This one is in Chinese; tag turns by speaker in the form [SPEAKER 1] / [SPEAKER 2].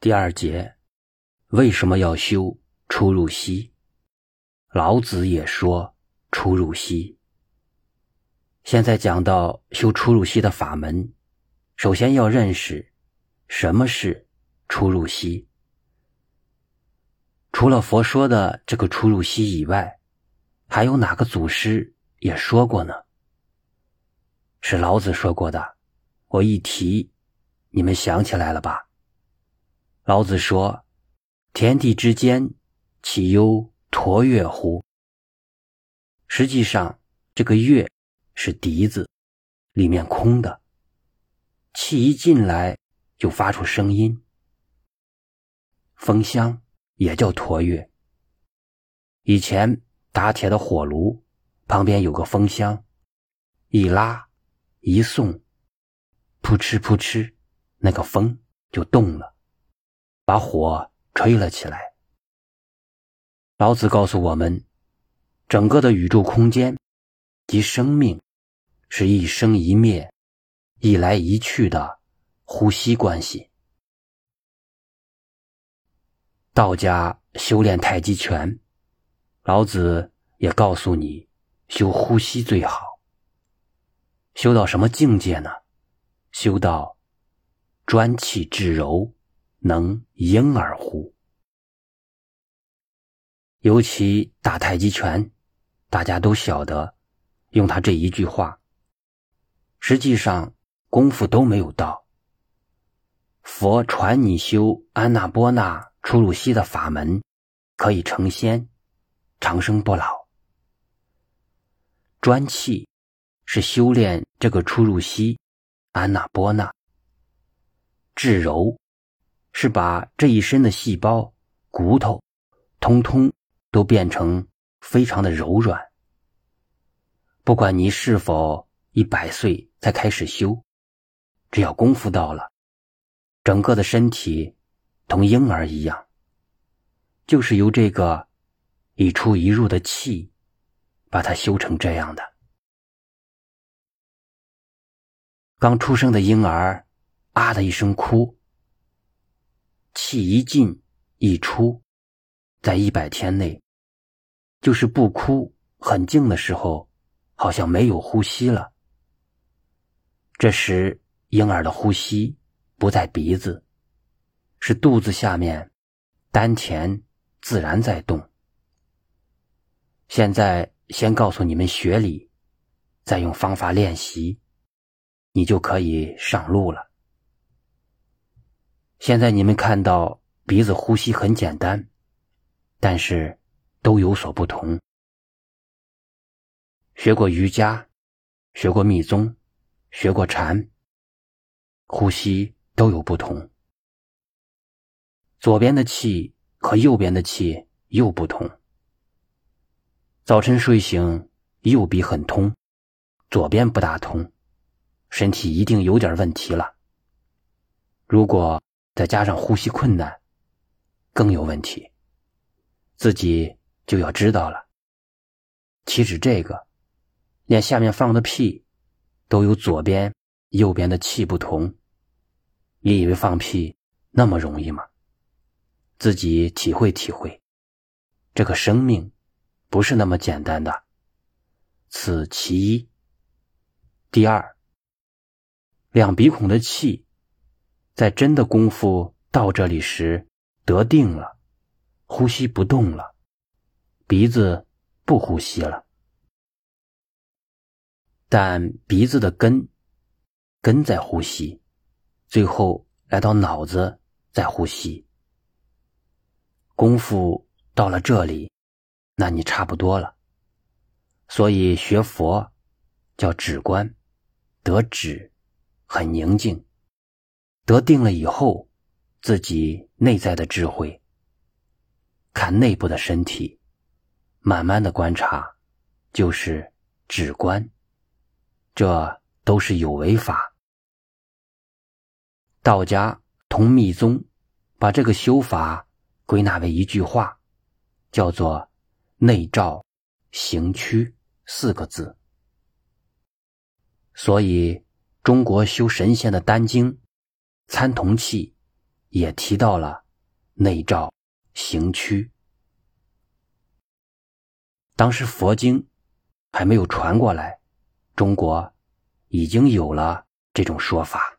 [SPEAKER 1] 第二节，为什么要修出入息？老子也说出入息。现在讲到修出入息的法门，首先要认识什么是出入息。除了佛说的这个出入息以外，还有哪个祖师也说过呢？是老子说过的。我一提，你们想起来了吧？老子说：“天地之间，岂有橐越乎？”实际上，这个“越”是笛子，里面空的，气一进来就发出声音。风箱也叫橐越。以前打铁的火炉旁边有个风箱，一拉一送，扑哧扑哧，那个风就动了。把火吹了起来。老子告诉我们，整个的宇宙空间及生命是一生一灭、一来一去的呼吸关系。道家修炼太极拳，老子也告诉你，修呼吸最好。修到什么境界呢？修到专气致柔。能婴儿乎？尤其打太极拳，大家都晓得，用他这一句话，实际上功夫都没有到。佛传你修安那波那出入息的法门，可以成仙，长生不老。专气是修炼这个出入息，安那波那，至柔。是把这一身的细胞、骨头，通通都变成非常的柔软。不管你是否一百岁才开始修，只要功夫到了，整个的身体同婴儿一样，就是由这个一出一入的气，把它修成这样的。刚出生的婴儿，啊的一声哭。气一进一出，在一百天内，就是不哭、很静的时候，好像没有呼吸了。这时，婴儿的呼吸不在鼻子，是肚子下面，丹田自然在动。现在先告诉你们学理，再用方法练习，你就可以上路了。现在你们看到鼻子呼吸很简单，但是都有所不同。学过瑜伽，学过密宗，学过禅，呼吸都有不同。左边的气和右边的气又不同。早晨睡醒，右鼻很通，左边不大通，身体一定有点问题了。如果再加上呼吸困难，更有问题。自己就要知道了。岂止这个，连下面放的屁，都有左边、右边的气不同。你以为放屁那么容易吗？自己体会体会，这个生命不是那么简单的。此其一。第二，两鼻孔的气。在真的功夫到这里时，得定了，呼吸不动了，鼻子不呼吸了，但鼻子的根，根在呼吸，最后来到脑子在呼吸。功夫到了这里，那你差不多了。所以学佛叫止观，得止，很宁静。得定了以后，自己内在的智慧，看内部的身体，慢慢的观察，就是止观，这都是有为法。道家同密宗把这个修法归纳为一句话，叫做“内照行区”四个字。所以中国修神仙的丹经。参同契，也提到了内照行区。当时佛经还没有传过来，中国已经有了这种说法。